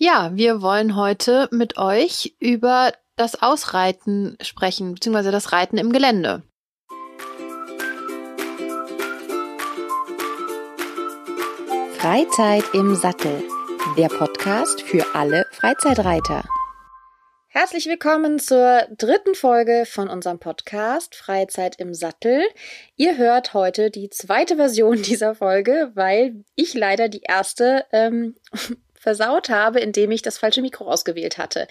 Ja, wir wollen heute mit euch über das Ausreiten sprechen, beziehungsweise das Reiten im Gelände. Freizeit im Sattel, der Podcast für alle Freizeitreiter. Herzlich willkommen zur dritten Folge von unserem Podcast Freizeit im Sattel. Ihr hört heute die zweite Version dieser Folge, weil ich leider die erste ähm, versaut habe, indem ich das falsche Mikro ausgewählt hatte.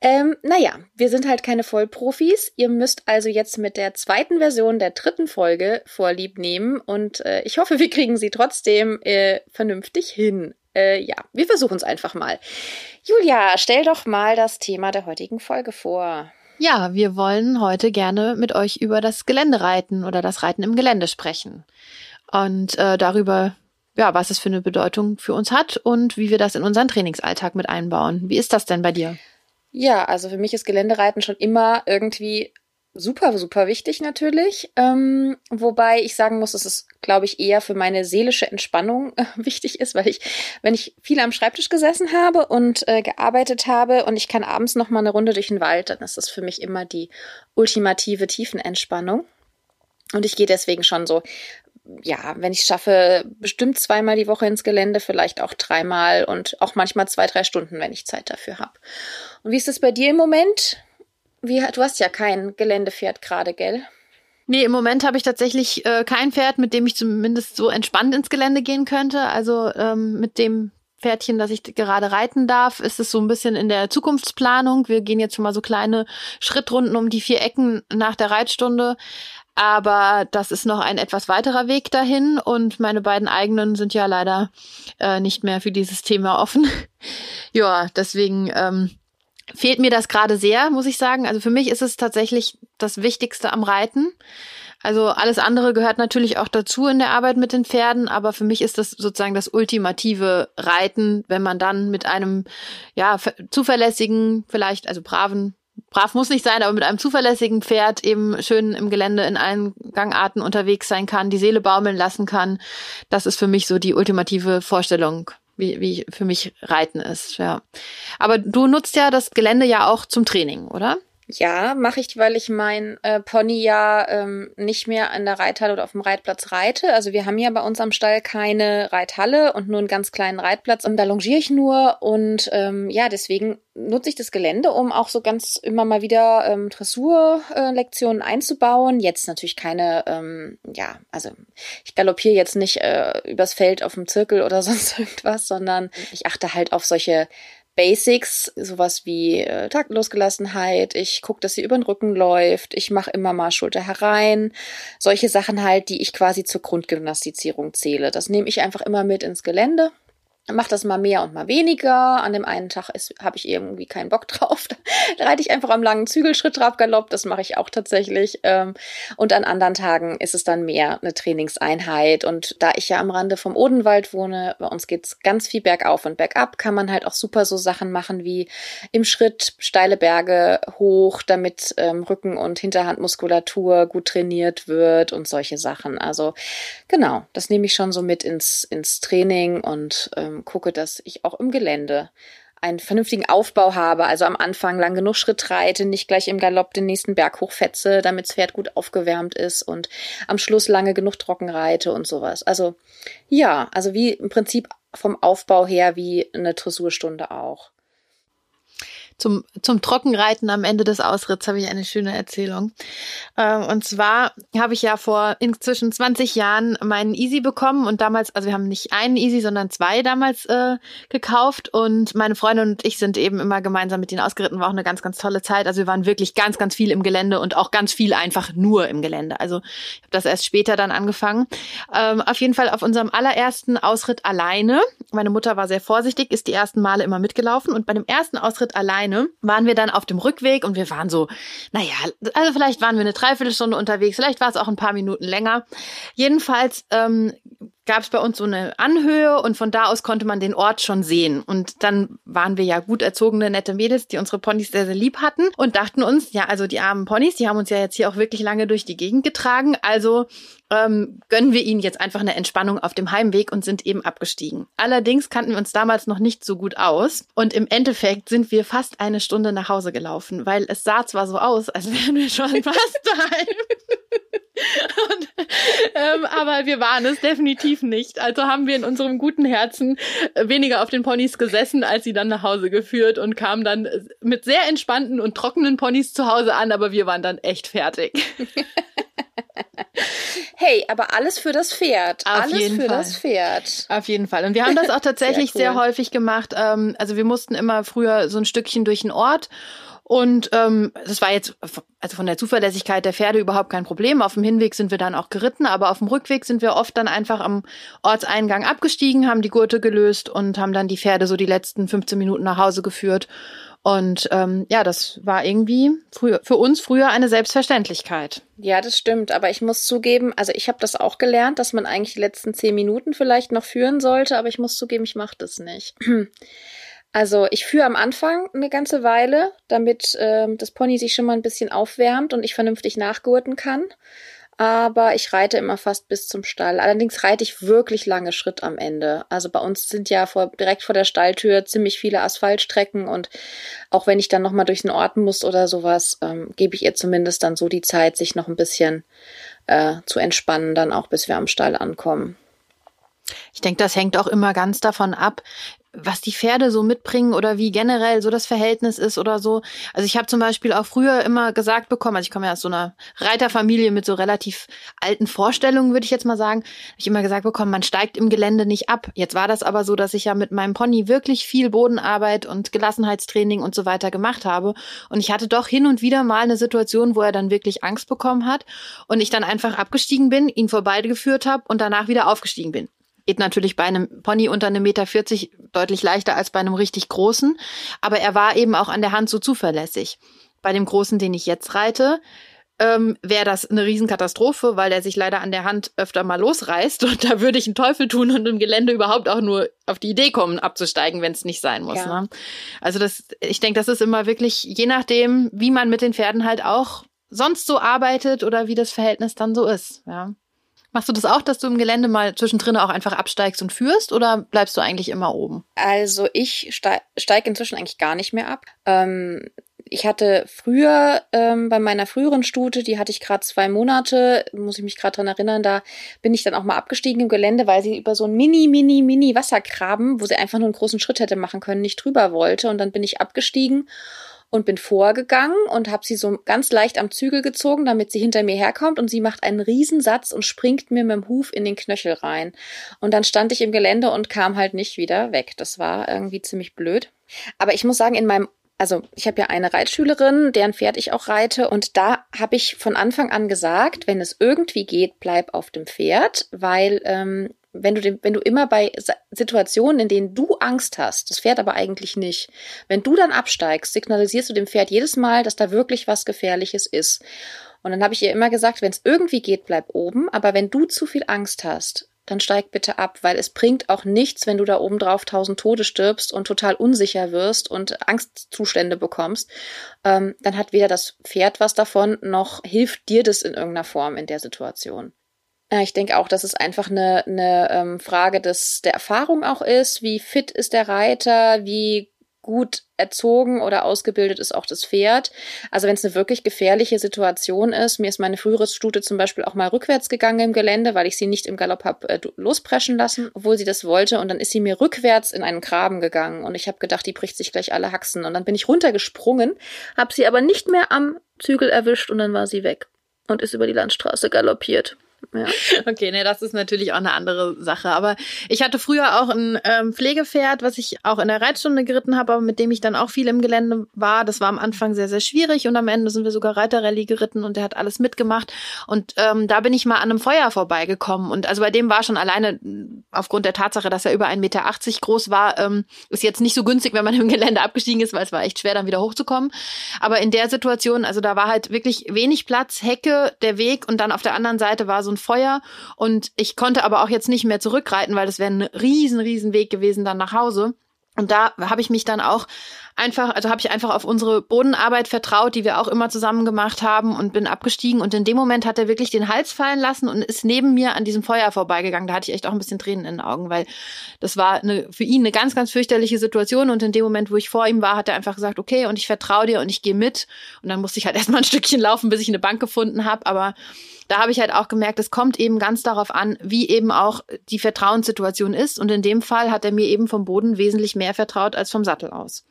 Ähm, naja, wir sind halt keine Vollprofis. Ihr müsst also jetzt mit der zweiten Version der dritten Folge vorlieb nehmen und äh, ich hoffe, wir kriegen sie trotzdem äh, vernünftig hin. Äh, ja, wir versuchen es einfach mal. Julia, stell doch mal das Thema der heutigen Folge vor. Ja, wir wollen heute gerne mit euch über das Geländereiten oder das Reiten im Gelände sprechen. Und äh, darüber, ja, was es für eine Bedeutung für uns hat und wie wir das in unseren Trainingsalltag mit einbauen. Wie ist das denn bei dir? Ja, also für mich ist Geländereiten schon immer irgendwie super, super wichtig natürlich. Ähm, wobei ich sagen muss, dass es, glaube ich, eher für meine seelische Entspannung äh, wichtig ist, weil ich, wenn ich viel am Schreibtisch gesessen habe und äh, gearbeitet habe und ich kann abends noch mal eine Runde durch den Wald, dann ist das für mich immer die ultimative Tiefenentspannung. Und ich gehe deswegen schon so ja, wenn ich schaffe, bestimmt zweimal die Woche ins Gelände, vielleicht auch dreimal und auch manchmal zwei, drei Stunden, wenn ich Zeit dafür habe. Und wie ist es bei dir im Moment? Wie, du hast ja kein Geländepferd gerade, gell? Nee, im Moment habe ich tatsächlich äh, kein Pferd, mit dem ich zumindest so entspannt ins Gelände gehen könnte. Also ähm, mit dem Pferdchen, das ich gerade reiten darf, ist es so ein bisschen in der Zukunftsplanung. Wir gehen jetzt schon mal so kleine Schrittrunden um die vier Ecken nach der Reitstunde. Aber das ist noch ein etwas weiterer Weg dahin und meine beiden eigenen sind ja leider äh, nicht mehr für dieses Thema offen. ja, deswegen ähm, fehlt mir das gerade sehr, muss ich sagen. Also für mich ist es tatsächlich das Wichtigste am Reiten. Also alles andere gehört natürlich auch dazu in der Arbeit mit den Pferden, aber für mich ist das sozusagen das ultimative Reiten, wenn man dann mit einem ja zuverlässigen, vielleicht also braven brav muss nicht sein, aber mit einem zuverlässigen Pferd eben schön im Gelände in allen Gangarten unterwegs sein kann, die Seele baumeln lassen kann. Das ist für mich so die ultimative Vorstellung, wie, wie für mich Reiten ist, ja. Aber du nutzt ja das Gelände ja auch zum Training, oder? Ja, mache ich, weil ich mein äh, Pony ja ähm, nicht mehr an der Reithalle oder auf dem Reitplatz reite. Also wir haben ja bei uns am Stall keine Reithalle und nur einen ganz kleinen Reitplatz und da longiere ich nur und ähm, ja, deswegen nutze ich das Gelände, um auch so ganz immer mal wieder ähm, Dressurlektionen äh, einzubauen. Jetzt natürlich keine, ähm, ja, also ich galoppiere jetzt nicht äh, übers Feld auf dem Zirkel oder sonst irgendwas, sondern ich achte halt auf solche Basics, sowas wie äh, Taktlosgelassenheit, ich gucke, dass sie über den Rücken läuft, ich mache immer mal Schulter herein, solche Sachen halt, die ich quasi zur Grundgymnastizierung zähle. Das nehme ich einfach immer mit ins Gelände mache das mal mehr und mal weniger. An dem einen Tag habe ich irgendwie keinen Bock drauf. Da reite ich einfach am langen Zügelschritt Trabgalopp. Das mache ich auch tatsächlich. Ähm, und an anderen Tagen ist es dann mehr eine Trainingseinheit. Und da ich ja am Rande vom Odenwald wohne, bei uns geht's ganz viel bergauf und bergab, kann man halt auch super so Sachen machen wie im Schritt steile Berge hoch, damit ähm, Rücken- und Hinterhandmuskulatur gut trainiert wird und solche Sachen. Also genau, das nehme ich schon so mit ins, ins Training und ähm, ähm, gucke, dass ich auch im Gelände einen vernünftigen Aufbau habe, also am Anfang lang genug Schritt reite, nicht gleich im Galopp den nächsten Berg hochfetze, damit das Pferd gut aufgewärmt ist und am Schluss lange genug trocken reite und sowas. Also ja, also wie im Prinzip vom Aufbau her wie eine Dressurstunde auch zum, zum Trockenreiten am Ende des Ausritts habe ich eine schöne Erzählung. Ähm, und zwar habe ich ja vor inzwischen 20 Jahren meinen Easy bekommen und damals, also wir haben nicht einen Easy, sondern zwei damals äh, gekauft und meine Freundin und ich sind eben immer gemeinsam mit denen ausgeritten, war auch eine ganz, ganz tolle Zeit. Also wir waren wirklich ganz, ganz viel im Gelände und auch ganz viel einfach nur im Gelände. Also ich habe das erst später dann angefangen. Ähm, auf jeden Fall auf unserem allerersten Ausritt alleine. Meine Mutter war sehr vorsichtig, ist die ersten Male immer mitgelaufen und bei dem ersten Ausritt alleine alleine, waren wir dann auf dem Rückweg und wir waren so, naja, also vielleicht waren wir eine Dreiviertelstunde unterwegs, vielleicht war es auch ein paar Minuten länger. Jedenfalls ähm, gab es bei uns so eine Anhöhe und von da aus konnte man den Ort schon sehen. Und dann waren wir ja gut erzogene, nette Mädels, die unsere Ponys sehr, sehr lieb hatten und dachten uns, ja, also die armen Ponys, die haben uns ja jetzt hier auch wirklich lange durch die Gegend getragen. Also ähm, gönnen wir ihnen jetzt einfach eine Entspannung auf dem Heimweg und sind eben abgestiegen. Allerdings kannten wir uns damals noch nicht so gut aus und im Endeffekt sind wir fast eine Stunde nach Hause gelaufen, weil es sah zwar so aus, als wären wir schon fast daheim. Und, ähm, aber wir waren es definitiv nicht. Also haben wir in unserem guten Herzen weniger auf den Ponys gesessen, als sie dann nach Hause geführt und kamen dann mit sehr entspannten und trockenen Ponys zu Hause an, aber wir waren dann echt fertig. Hey, aber alles für das Pferd. Auf alles jeden für Fall. das Pferd. Auf jeden Fall. Und wir haben das auch tatsächlich Sehr sehr, cool. häufig gemacht. Ähm, also wir mussten immer früher so ein Stückchen durch den Ort. Und ähm, das war jetzt also von der Zuverlässigkeit der Pferde überhaupt kein Problem. Auf dem Hinweg sind wir dann auch geritten, aber auf dem Rückweg sind wir oft dann einfach am Ortseingang abgestiegen, haben die Gurte gelöst und haben dann die Pferde so die letzten 15 Minuten nach Hause geführt. Und ähm, ja, das war irgendwie früher, für uns früher eine Selbstverständlichkeit. Ja, das stimmt. Aber ich muss zugeben, also ich habe das auch gelernt, dass man eigentlich die letzten zehn Minuten vielleicht noch führen sollte, aber ich muss zugeben, ich mache das nicht. Also ich führe am Anfang eine ganze Weile, damit ähm, das Pony sich schon mal ein bisschen aufwärmt und ich vernünftig nachgurten kann. Aber ich reite immer fast bis zum Stall. Allerdings reite ich wirklich lange Schritt am Ende. Also bei uns sind ja vor, direkt vor der Stalltür ziemlich viele Asphaltstrecken und auch wenn ich dann nochmal durch den Ort muss oder sowas, ähm, gebe ich ihr zumindest dann so die Zeit, sich noch ein bisschen äh, zu entspannen, dann auch bis wir am Stall ankommen. Ich denke, das hängt auch immer ganz davon ab, was die Pferde so mitbringen oder wie generell so das Verhältnis ist oder so. Also ich habe zum Beispiel auch früher immer gesagt bekommen, also ich komme ja aus so einer Reiterfamilie mit so relativ alten Vorstellungen, würde ich jetzt mal sagen, hab ich immer gesagt bekommen, man steigt im Gelände nicht ab. Jetzt war das aber so, dass ich ja mit meinem Pony wirklich viel Bodenarbeit und Gelassenheitstraining und so weiter gemacht habe. Und ich hatte doch hin und wieder mal eine Situation, wo er dann wirklich Angst bekommen hat und ich dann einfach abgestiegen bin, ihn vorbeigeführt habe und danach wieder aufgestiegen bin. Geht natürlich bei einem Pony unter einem Meter 40 deutlich leichter als bei einem richtig großen. Aber er war eben auch an der Hand so zuverlässig. Bei dem großen, den ich jetzt reite, ähm, wäre das eine Riesenkatastrophe, weil er sich leider an der Hand öfter mal losreißt. Und da würde ich einen Teufel tun und im Gelände überhaupt auch nur auf die Idee kommen, abzusteigen, wenn es nicht sein muss. Ja. Ne? Also das, ich denke, das ist immer wirklich, je nachdem, wie man mit den Pferden halt auch sonst so arbeitet oder wie das Verhältnis dann so ist. Ja. Machst du das auch, dass du im Gelände mal zwischendrin auch einfach absteigst und führst oder bleibst du eigentlich immer oben? Also ich steige steig inzwischen eigentlich gar nicht mehr ab. Ähm, ich hatte früher ähm, bei meiner früheren Stute, die hatte ich gerade zwei Monate, muss ich mich gerade dran erinnern, da bin ich dann auch mal abgestiegen im Gelände, weil sie über so einen mini, mini, mini Wassergraben, wo sie einfach nur einen großen Schritt hätte machen können, nicht drüber wollte. Und dann bin ich abgestiegen und bin vorgegangen und habe sie so ganz leicht am Zügel gezogen, damit sie hinter mir herkommt und sie macht einen Riesensatz und springt mir mit dem Huf in den Knöchel rein. Und dann stand ich im Gelände und kam halt nicht wieder weg. Das war irgendwie ziemlich blöd. Aber ich muss sagen, in meinem also ich habe ja eine Reitschülerin, deren Pferd ich auch reite und da habe ich von Anfang an gesagt, wenn es irgendwie geht, bleib auf dem Pferd, weil ähm, wenn du, den, wenn du immer bei Situationen, in denen du Angst hast, das Pferd aber eigentlich nicht, wenn du dann absteigst, signalisierst du dem Pferd jedes Mal, dass da wirklich was Gefährliches ist. Und dann habe ich ihr immer gesagt, wenn es irgendwie geht, bleib oben, aber wenn du zu viel Angst hast, dann steig bitte ab, weil es bringt auch nichts, wenn du da oben drauf tausend Tode stirbst und total unsicher wirst und Angstzustände bekommst. Ähm, dann hat weder das Pferd was davon, noch hilft dir das in irgendeiner Form in der Situation. Ja, ich denke auch, dass es einfach eine, eine ähm, Frage des, der Erfahrung auch ist. Wie fit ist der Reiter? Wie gut erzogen oder ausgebildet ist auch das Pferd. Also wenn es eine wirklich gefährliche Situation ist, mir ist meine frühere Stute zum Beispiel auch mal rückwärts gegangen im Gelände, weil ich sie nicht im Galopp habe äh, lospreschen lassen, obwohl sie das wollte. Und dann ist sie mir rückwärts in einen Graben gegangen und ich habe gedacht, die bricht sich gleich alle Haxen. Und dann bin ich runtergesprungen, habe sie aber nicht mehr am Zügel erwischt und dann war sie weg und ist über die Landstraße galoppiert. Ja. Okay, ne, das ist natürlich auch eine andere Sache. Aber ich hatte früher auch ein ähm, Pflegepferd, was ich auch in der Reitstunde geritten habe, aber mit dem ich dann auch viel im Gelände war. Das war am Anfang sehr, sehr schwierig und am Ende sind wir sogar Reiterrallye geritten und der hat alles mitgemacht. Und ähm, da bin ich mal an einem Feuer vorbeigekommen. Und also bei dem war schon alleine aufgrund der Tatsache, dass er über 1,80 Meter groß war, ähm, ist jetzt nicht so günstig, wenn man im Gelände abgestiegen ist, weil es war echt schwer, dann wieder hochzukommen. Aber in der Situation, also da war halt wirklich wenig Platz, Hecke, der Weg und dann auf der anderen Seite war so so ein Feuer und ich konnte aber auch jetzt nicht mehr zurückreiten, weil das wäre ein riesen, riesen Weg gewesen dann nach Hause. Und da habe ich mich dann auch einfach, also habe ich einfach auf unsere Bodenarbeit vertraut, die wir auch immer zusammen gemacht haben und bin abgestiegen. Und in dem Moment hat er wirklich den Hals fallen lassen und ist neben mir an diesem Feuer vorbeigegangen. Da hatte ich echt auch ein bisschen Tränen in den Augen, weil das war eine, für ihn eine ganz, ganz fürchterliche Situation. Und in dem Moment, wo ich vor ihm war, hat er einfach gesagt, okay, und ich vertraue dir und ich gehe mit. Und dann musste ich halt erstmal ein Stückchen laufen, bis ich eine Bank gefunden habe. Aber da habe ich halt auch gemerkt, es kommt eben ganz darauf an, wie eben auch die Vertrauenssituation ist. Und in dem Fall hat er mir eben vom Boden wesentlich mehr vertraut als vom Sattel aus.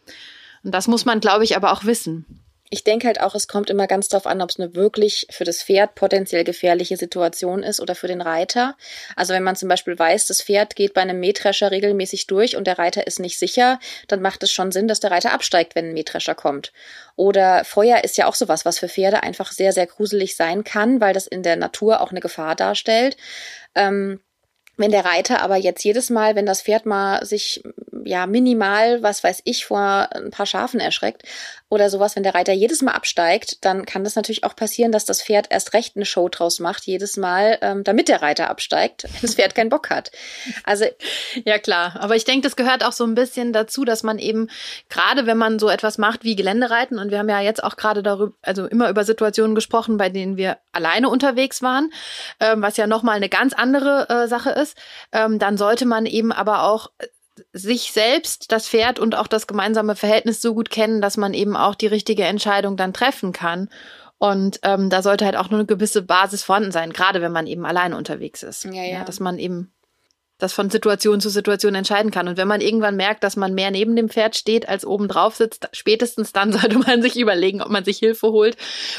Und das muss man, glaube ich, aber auch wissen ich denke halt auch, es kommt immer ganz darauf an, ob es eine wirklich für das Pferd potenziell gefährliche Situation ist oder für den Reiter. Also wenn man zum Beispiel weiß, das Pferd geht bei einem Mähdrescher regelmäßig durch und der Reiter ist nicht sicher, dann macht es schon Sinn, dass der Reiter absteigt, wenn ein Mähdrescher kommt. Oder Feuer ist ja auch sowas, was für Pferde einfach sehr, sehr gruselig sein kann, weil das in der Natur auch eine Gefahr darstellt. Ähm, wenn der Reiter aber jetzt jedes Mal, wenn das Pferd mal sich ja minimal, was weiß ich, vor ein paar Schafen erschreckt oder sowas, wenn der Reiter jedes Mal absteigt, dann kann das natürlich auch passieren, dass das Pferd erst recht eine Show draus macht, jedes Mal, ähm, damit der Reiter absteigt, wenn das Pferd keinen Bock hat. Also ja klar, aber ich denke, das gehört auch so ein bisschen dazu, dass man eben gerade, wenn man so etwas macht wie Geländereiten und wir haben ja jetzt auch gerade darüber, also immer über Situationen gesprochen, bei denen wir alleine unterwegs waren, ähm, was ja nochmal eine ganz andere äh, Sache ist, ähm, dann sollte man eben aber auch sich selbst, das Pferd und auch das gemeinsame Verhältnis so gut kennen, dass man eben auch die richtige Entscheidung dann treffen kann. Und ähm, da sollte halt auch nur eine gewisse Basis vorhanden sein, gerade wenn man eben alleine unterwegs ist. Ja, ja. ja, dass man eben das von Situation zu Situation entscheiden kann. Und wenn man irgendwann merkt, dass man mehr neben dem Pferd steht als oben drauf sitzt, spätestens dann sollte man sich überlegen, ob man sich Hilfe holt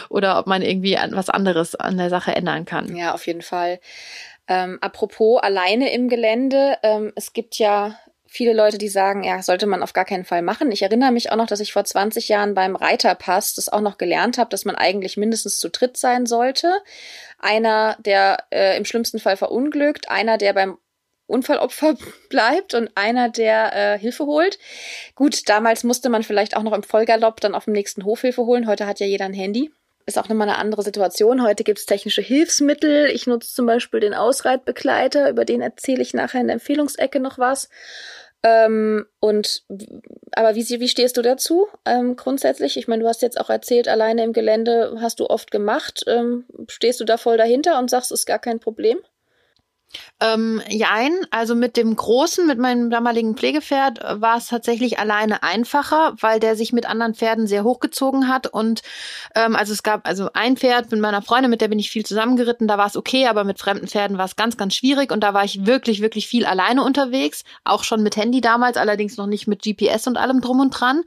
oder ob man irgendwie was anderes an der Sache ändern kann. Ja, auf jeden Fall. Ähm, apropos alleine im Gelände, ähm, es gibt ja viele Leute, die sagen, ja, sollte man auf gar keinen Fall machen. Ich erinnere mich auch noch, dass ich vor 20 Jahren beim Reiterpass das auch noch gelernt habe, dass man eigentlich mindestens zu dritt sein sollte. Einer, der äh, im schlimmsten Fall verunglückt, einer, der beim Unfallopfer bleibt und einer, der äh, Hilfe holt. Gut, damals musste man vielleicht auch noch im Vollgalopp dann auf dem nächsten Hof Hilfe holen. Heute hat ja jeder ein Handy ist auch nochmal eine andere Situation. Heute gibt es technische Hilfsmittel. Ich nutze zum Beispiel den Ausreitbegleiter, über den erzähle ich nachher in der Empfehlungsecke noch was. Ähm, und aber wie, wie stehst du dazu ähm, grundsätzlich? Ich meine, du hast jetzt auch erzählt, alleine im Gelände hast du oft gemacht. Ähm, stehst du da voll dahinter und sagst, ist gar kein Problem? Ähm, jein, also mit dem Großen, mit meinem damaligen Pflegepferd, äh, war es tatsächlich alleine einfacher, weil der sich mit anderen Pferden sehr hochgezogen hat. Und ähm, also es gab also ein Pferd mit meiner Freundin, mit der bin ich viel zusammengeritten, da war es okay, aber mit fremden Pferden war es ganz, ganz schwierig und da war ich wirklich, wirklich viel alleine unterwegs, auch schon mit Handy damals, allerdings noch nicht mit GPS und allem drum und dran.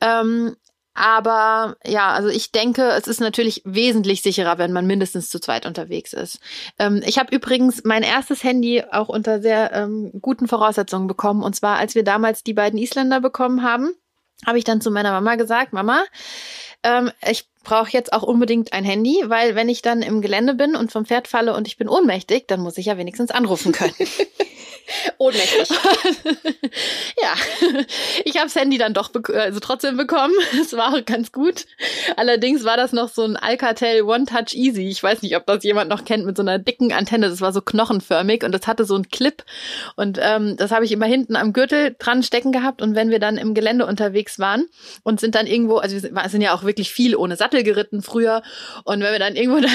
Ähm, aber ja, also ich denke, es ist natürlich wesentlich sicherer, wenn man mindestens zu zweit unterwegs ist. Ähm, ich habe übrigens mein erstes Handy auch unter sehr ähm, guten Voraussetzungen bekommen. Und zwar, als wir damals die beiden Isländer bekommen haben, habe ich dann zu meiner Mama gesagt, Mama, ähm, ich brauche jetzt auch unbedingt ein Handy, weil wenn ich dann im Gelände bin und vom Pferd falle und ich bin ohnmächtig, dann muss ich ja wenigstens anrufen können. Ohnmächtig. ja, ich habe Handy dann doch also trotzdem bekommen. Es war ganz gut. Allerdings war das noch so ein Alcatel One Touch Easy. Ich weiß nicht, ob das jemand noch kennt mit so einer dicken Antenne. Das war so knochenförmig und das hatte so einen Clip. Und ähm, das habe ich immer hinten am Gürtel dran stecken gehabt. Und wenn wir dann im Gelände unterwegs waren und sind dann irgendwo, also wir sind ja auch wirklich viel ohne Sattel geritten früher. Und wenn wir dann irgendwo da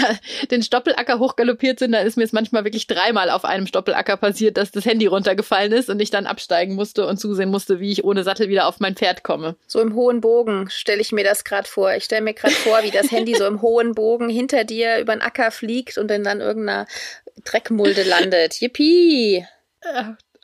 den Stoppelacker hochgaloppiert sind, dann ist mir es manchmal wirklich dreimal auf einem Stoppelacker passiert, dass das Handy runtergefallen ist und ich dann absteigen musste und zusehen musste, wie ich ohne Sattel wieder auf mein Pferd komme. So im hohen Bogen stelle ich mir das gerade vor. Ich stelle mir gerade vor, wie das Handy so im hohen Bogen hinter dir über den Acker fliegt und dann dann irgendeiner Dreckmulde landet. Yippie!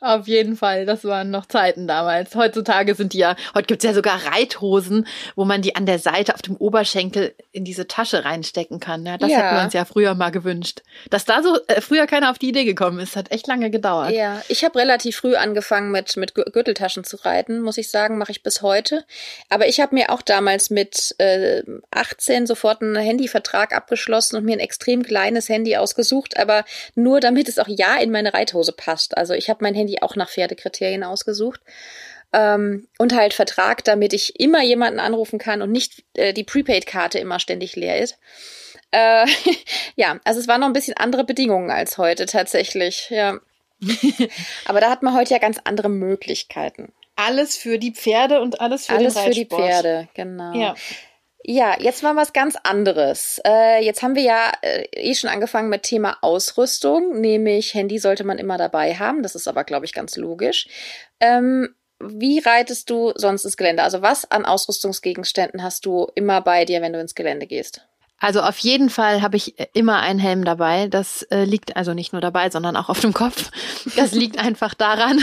Auf jeden Fall, das waren noch Zeiten damals. Heutzutage sind die ja, heute gibt's ja sogar Reithosen, wo man die an der Seite auf dem Oberschenkel in diese Tasche reinstecken kann. Ja, das ja. hätten wir uns ja früher mal gewünscht. Dass da so äh, früher keiner auf die Idee gekommen ist, hat echt lange gedauert. Ja, ich habe relativ früh angefangen mit, mit Gürteltaschen zu reiten, muss ich sagen, mache ich bis heute. Aber ich habe mir auch damals mit äh, 18 sofort einen Handyvertrag abgeschlossen und mir ein extrem kleines Handy ausgesucht, aber nur damit es auch ja in meine Reithose passt. Also ich habe mein Handy die auch nach Pferdekriterien ausgesucht. Ähm, und halt Vertrag, damit ich immer jemanden anrufen kann und nicht äh, die Prepaid-Karte immer ständig leer ist. Äh, ja, also es waren noch ein bisschen andere Bedingungen als heute tatsächlich, ja. Aber da hat man heute ja ganz andere Möglichkeiten. Alles für die Pferde und alles für alles den Reitsport. Reitsport. für die Pferde, genau. Ja. Ja, jetzt mal was ganz anderes. Äh, jetzt haben wir ja äh, eh schon angefangen mit Thema Ausrüstung, nämlich Handy sollte man immer dabei haben. Das ist aber, glaube ich, ganz logisch. Ähm, wie reitest du sonst ins Gelände? Also was an Ausrüstungsgegenständen hast du immer bei dir, wenn du ins Gelände gehst? Also auf jeden Fall habe ich immer einen Helm dabei. Das äh, liegt also nicht nur dabei, sondern auch auf dem Kopf. Das liegt einfach daran,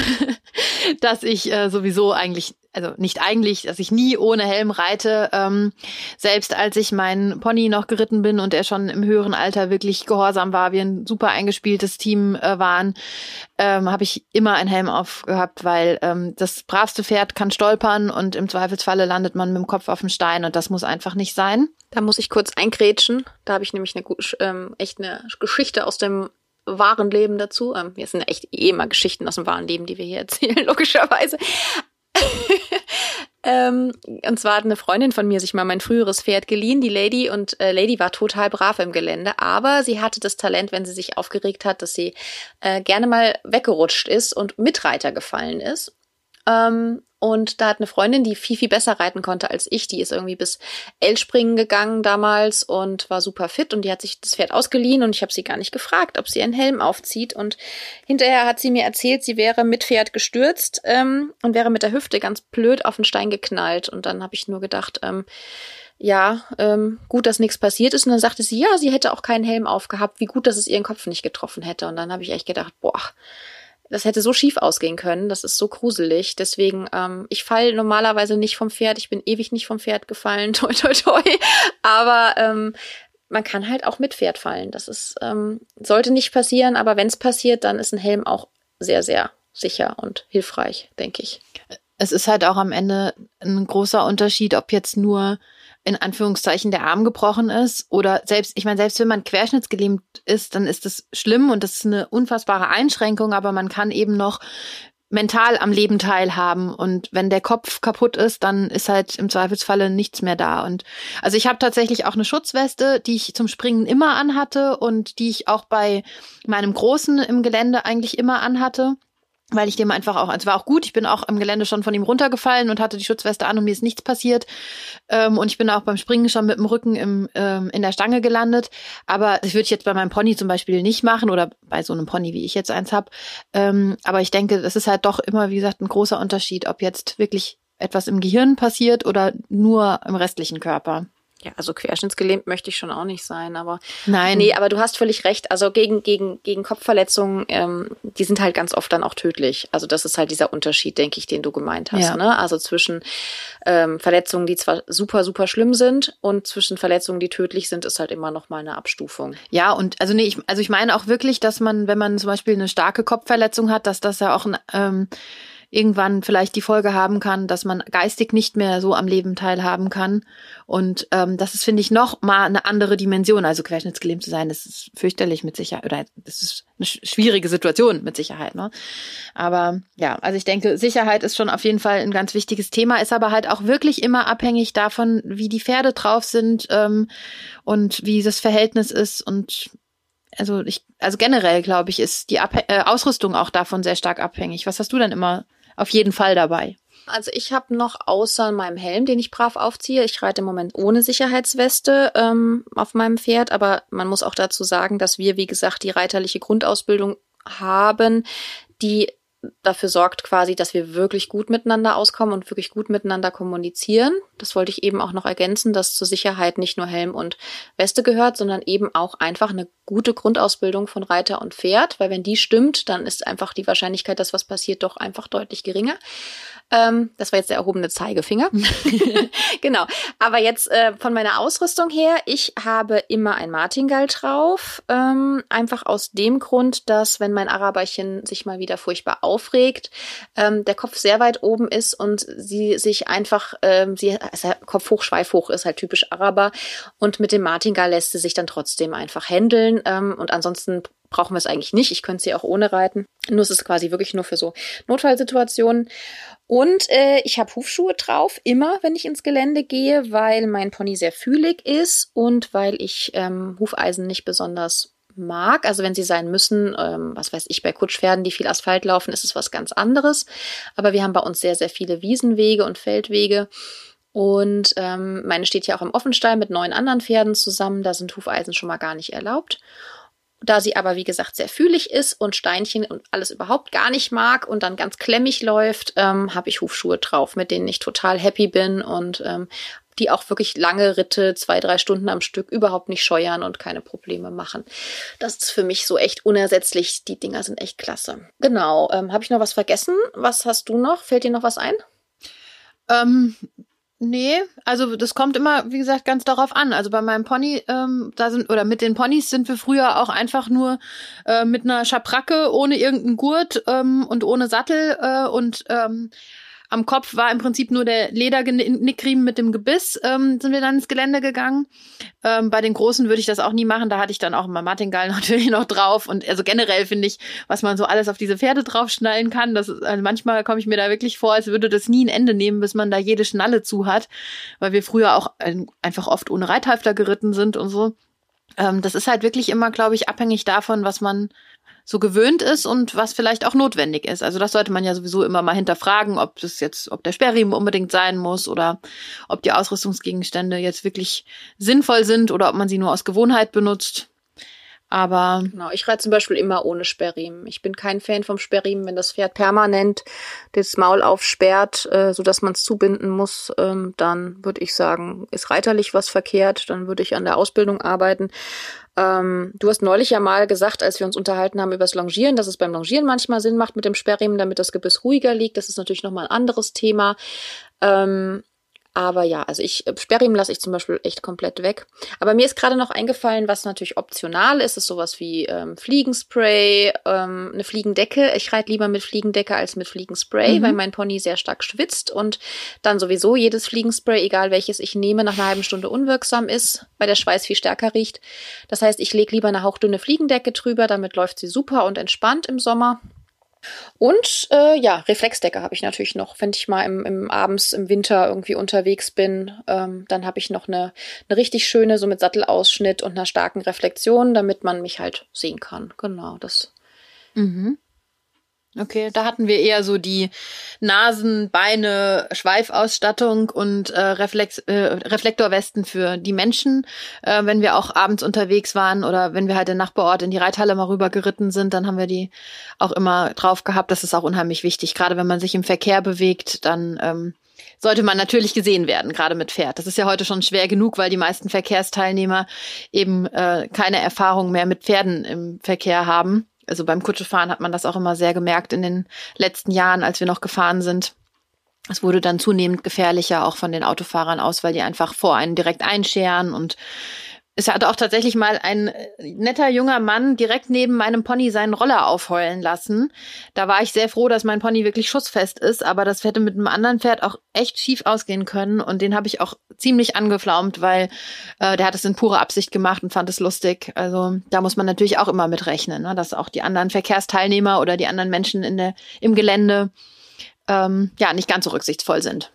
dass ich äh, sowieso eigentlich, also nicht eigentlich, dass ich nie ohne Helm reite. Ähm, selbst als ich meinen Pony noch geritten bin und er schon im höheren Alter wirklich gehorsam war, wir ein super eingespieltes Team äh, waren, ähm, habe ich immer einen Helm aufgehabt, weil ähm, das bravste Pferd kann stolpern und im Zweifelsfalle landet man mit dem Kopf auf dem Stein und das muss einfach nicht sein. Da muss ich kurz eingrätschen. Da habe ich nämlich eine ähm, echt eine Geschichte aus dem wahren Leben dazu. Ähm, wir sind echt eh immer Geschichten aus dem wahren Leben, die wir hier erzählen, logischerweise. ähm, und zwar hat eine Freundin von mir sich mal mein früheres Pferd geliehen, die Lady, und äh, Lady war total brav im Gelände, aber sie hatte das Talent, wenn sie sich aufgeregt hat, dass sie äh, gerne mal weggerutscht ist und Mitreiter gefallen ist. Ähm, und da hat eine Freundin, die viel, viel besser reiten konnte als ich, die ist irgendwie bis L-Springen gegangen damals und war super fit und die hat sich das Pferd ausgeliehen und ich habe sie gar nicht gefragt, ob sie einen Helm aufzieht. Und hinterher hat sie mir erzählt, sie wäre mit Pferd gestürzt ähm, und wäre mit der Hüfte ganz blöd auf den Stein geknallt. Und dann habe ich nur gedacht, ähm, ja, ähm, gut, dass nichts passiert ist. Und dann sagte sie, ja, sie hätte auch keinen Helm aufgehabt, wie gut, dass es ihren Kopf nicht getroffen hätte. Und dann habe ich echt gedacht, boah, das hätte so schief ausgehen können. Das ist so gruselig. Deswegen, ähm, ich falle normalerweise nicht vom Pferd. Ich bin ewig nicht vom Pferd gefallen. Toi, toi, toi. Aber ähm, man kann halt auch mit Pferd fallen. Das ist, ähm, sollte nicht passieren, aber wenn es passiert, dann ist ein Helm auch sehr, sehr sicher und hilfreich, denke ich. Es ist halt auch am Ende ein großer Unterschied, ob jetzt nur in Anführungszeichen der Arm gebrochen ist oder selbst, ich meine, selbst wenn man querschnittsgelähmt ist, dann ist das schlimm und das ist eine unfassbare Einschränkung, aber man kann eben noch mental am Leben teilhaben und wenn der Kopf kaputt ist, dann ist halt im Zweifelsfalle nichts mehr da und also ich habe tatsächlich auch eine Schutzweste, die ich zum Springen immer anhatte und die ich auch bei meinem Großen im Gelände eigentlich immer anhatte weil ich dem einfach auch, es war auch gut, ich bin auch im Gelände schon von ihm runtergefallen und hatte die Schutzweste an und mir ist nichts passiert. Ähm, und ich bin auch beim Springen schon mit dem Rücken im, ähm, in der Stange gelandet. Aber das würde ich jetzt bei meinem Pony zum Beispiel nicht machen oder bei so einem Pony, wie ich jetzt eins habe. Ähm, aber ich denke, das ist halt doch immer, wie gesagt, ein großer Unterschied, ob jetzt wirklich etwas im Gehirn passiert oder nur im restlichen Körper. Ja, also querschnittsgelähmt möchte ich schon auch nicht sein, aber Nein. nee, aber du hast völlig recht. Also gegen gegen gegen Kopfverletzungen, ähm, die sind halt ganz oft dann auch tödlich. Also das ist halt dieser Unterschied, denke ich, den du gemeint hast. Ja. Ne? Also zwischen ähm, Verletzungen, die zwar super super schlimm sind, und zwischen Verletzungen, die tödlich sind, ist halt immer noch mal eine Abstufung. Ja, und also nee, ich, also ich meine auch wirklich, dass man, wenn man zum Beispiel eine starke Kopfverletzung hat, dass das ja auch ein, ähm, irgendwann vielleicht die Folge haben kann, dass man geistig nicht mehr so am Leben teilhaben kann. Und ähm, das ist, finde ich, noch mal eine andere Dimension. Also querschnittsgelähmt zu sein, das ist fürchterlich mit Sicherheit, oder das ist eine sch- schwierige Situation mit Sicherheit. Ne? Aber ja, also ich denke, Sicherheit ist schon auf jeden Fall ein ganz wichtiges Thema, ist aber halt auch wirklich immer abhängig davon, wie die Pferde drauf sind ähm, und wie das Verhältnis ist und also ich, also generell glaube ich, ist die Abhä äh, Ausrüstung auch davon sehr stark abhängig. Was hast du denn immer auf jeden Fall dabei? Also ich habe noch außer meinem Helm, den ich brav aufziehe, ich reite im Moment ohne Sicherheitsweste ähm, auf meinem Pferd, aber man muss auch dazu sagen, dass wir, wie gesagt, die reiterliche Grundausbildung haben, die dafür sorgt quasi, dass wir wirklich gut miteinander auskommen und wirklich gut miteinander kommunizieren. Das wollte ich eben auch noch ergänzen, dass zur Sicherheit nicht nur Helm und Weste gehört, sondern eben auch einfach eine gute Grundausbildung von Reiter und Pferd, weil wenn die stimmt, dann ist einfach die Wahrscheinlichkeit, dass was passiert, doch einfach deutlich geringer. Ähm, das war jetzt der erhobene Zeigefinger. genau. Aber jetzt äh, von meiner Ausrüstung her, ich habe immer ein Martingall drauf. Ähm, einfach aus dem Grund, dass wenn mein Araberchen sich mal wieder furchtbar aufregt, ähm, der Kopf sehr weit oben ist und sie sich einfach, ähm, sie also Kopf hoch, Schweif hoch ist halt typisch Araber. Und mit dem Martingall lässt sie sich dann trotzdem einfach händeln. Ähm, und ansonsten brauchen wir es eigentlich nicht. Ich könnte sie auch ohne reiten. Nur es ist quasi wirklich nur für so Notfallsituationen. Und äh, ich habe Hufschuhe drauf, immer wenn ich ins Gelände gehe, weil mein Pony sehr fühlig ist und weil ich ähm, Hufeisen nicht besonders mag. Also wenn sie sein müssen, ähm, was weiß ich, bei Kutschpferden, die viel Asphalt laufen, ist es was ganz anderes. Aber wir haben bei uns sehr, sehr viele Wiesenwege und Feldwege. Und ähm, meine steht ja auch im Offenstall mit neun anderen Pferden zusammen. Da sind Hufeisen schon mal gar nicht erlaubt. Da sie aber, wie gesagt, sehr fühlig ist und Steinchen und alles überhaupt gar nicht mag und dann ganz klemmig läuft, ähm, habe ich Hufschuhe drauf, mit denen ich total happy bin und ähm, die auch wirklich lange Ritte, zwei, drei Stunden am Stück, überhaupt nicht scheuern und keine Probleme machen. Das ist für mich so echt unersetzlich. Die Dinger sind echt klasse. Genau. Ähm, Habe ich noch was vergessen? Was hast du noch? Fällt dir noch was ein? Ähm, Nee, also das kommt immer, wie gesagt, ganz darauf an. Also bei meinem Pony, ähm, da sind, oder mit den Ponys sind wir früher auch einfach nur äh, mit einer Schabracke ohne irgendeinen Gurt ähm, und ohne Sattel äh, und ähm, am Kopf war im Prinzip nur der Ledernickriemen mit dem Gebiss, ähm, sind wir dann ins Gelände gegangen. Ähm, bei den Großen würde ich das auch nie machen. Da hatte ich dann auch immer Martingall natürlich noch drauf. Und also generell finde ich, was man so alles auf diese Pferde draufschnallen kann, das ist, also manchmal komme ich mir da wirklich vor, als würde das nie ein Ende nehmen, bis man da jede Schnalle zu hat. Weil wir früher auch äh, einfach oft ohne Reithalfter geritten sind und so. Ähm, das ist halt wirklich immer, glaube ich, abhängig davon, was man so gewöhnt ist und was vielleicht auch notwendig ist. Also das sollte man ja sowieso immer mal hinterfragen, ob das jetzt, ob der Sperrriemen unbedingt sein muss oder ob die Ausrüstungsgegenstände jetzt wirklich sinnvoll sind oder ob man sie nur aus Gewohnheit benutzt. Aber genau, ich reite zum Beispiel immer ohne Sperrriemen. Ich bin kein Fan vom Sperrriemen, wenn das Pferd permanent das Maul aufsperrt, äh, so dass man es zubinden muss. Ähm, dann würde ich sagen, ist reiterlich was verkehrt. Dann würde ich an der Ausbildung arbeiten. Ähm, du hast neulich ja mal gesagt, als wir uns unterhalten haben über das Longieren, dass es beim Longieren manchmal Sinn macht mit dem Sperrriemen, damit das Gebiss ruhiger liegt. Das ist natürlich nochmal ein anderes Thema. Ähm, aber ja, also ich äh, Sperrriemen lasse ich zum Beispiel echt komplett weg. Aber mir ist gerade noch eingefallen, was natürlich optional ist, ist sowas wie ähm, Fliegenspray, ähm, eine Fliegendecke. Ich reite lieber mit Fliegendecke als mit Fliegenspray, mhm. weil mein Pony sehr stark schwitzt und dann sowieso jedes Fliegenspray, egal welches ich nehme, nach einer halben Stunde unwirksam ist, weil der Schweiß viel stärker riecht. Das heißt, ich lege lieber eine hauchdünne Fliegendecke drüber, damit läuft sie super und entspannt im Sommer. Und äh, ja, Reflexdecke habe ich natürlich noch. Wenn ich mal im, im abends im Winter irgendwie unterwegs bin, ähm, dann habe ich noch eine, eine richtig schöne, so mit Sattelausschnitt und einer starken Reflexion, damit man mich halt sehen kann. Genau, das. Mhm. Okay, da hatten wir eher so die Nasen, Beine, Schweifausstattung und äh, Reflex, äh, Reflektorwesten für die Menschen. Äh, wenn wir auch abends unterwegs waren oder wenn wir halt den Nachbarort in die Reithalle mal rüber geritten sind, dann haben wir die auch immer drauf gehabt. Das ist auch unheimlich wichtig. Gerade wenn man sich im Verkehr bewegt, dann ähm, sollte man natürlich gesehen werden, gerade mit Pferd. Das ist ja heute schon schwer genug, weil die meisten Verkehrsteilnehmer eben äh, keine Erfahrung mehr mit Pferden im Verkehr haben also beim Kutschefahren hat man das auch immer sehr gemerkt in den letzten Jahren, als wir noch gefahren sind. Es wurde dann zunehmend gefährlicher, auch von den Autofahrern aus, weil die einfach vor einen direkt einscheren und es hat auch tatsächlich mal ein äh, netter junger Mann direkt neben meinem Pony seinen Roller aufheulen lassen. Da war ich sehr froh, dass mein Pony wirklich schussfest ist, aber das hätte mit einem anderen Pferd auch echt schief ausgehen können und den habe ich auch ziemlich angeflaumt, weil äh, der hat es in purer Absicht gemacht und fand es lustig. Also da muss man natürlich auch immer mit rechnen, ne? dass auch die anderen Verkehrsteilnehmer oder die anderen Menschen in der, im Gelände ähm, ja nicht ganz so rücksichtsvoll sind.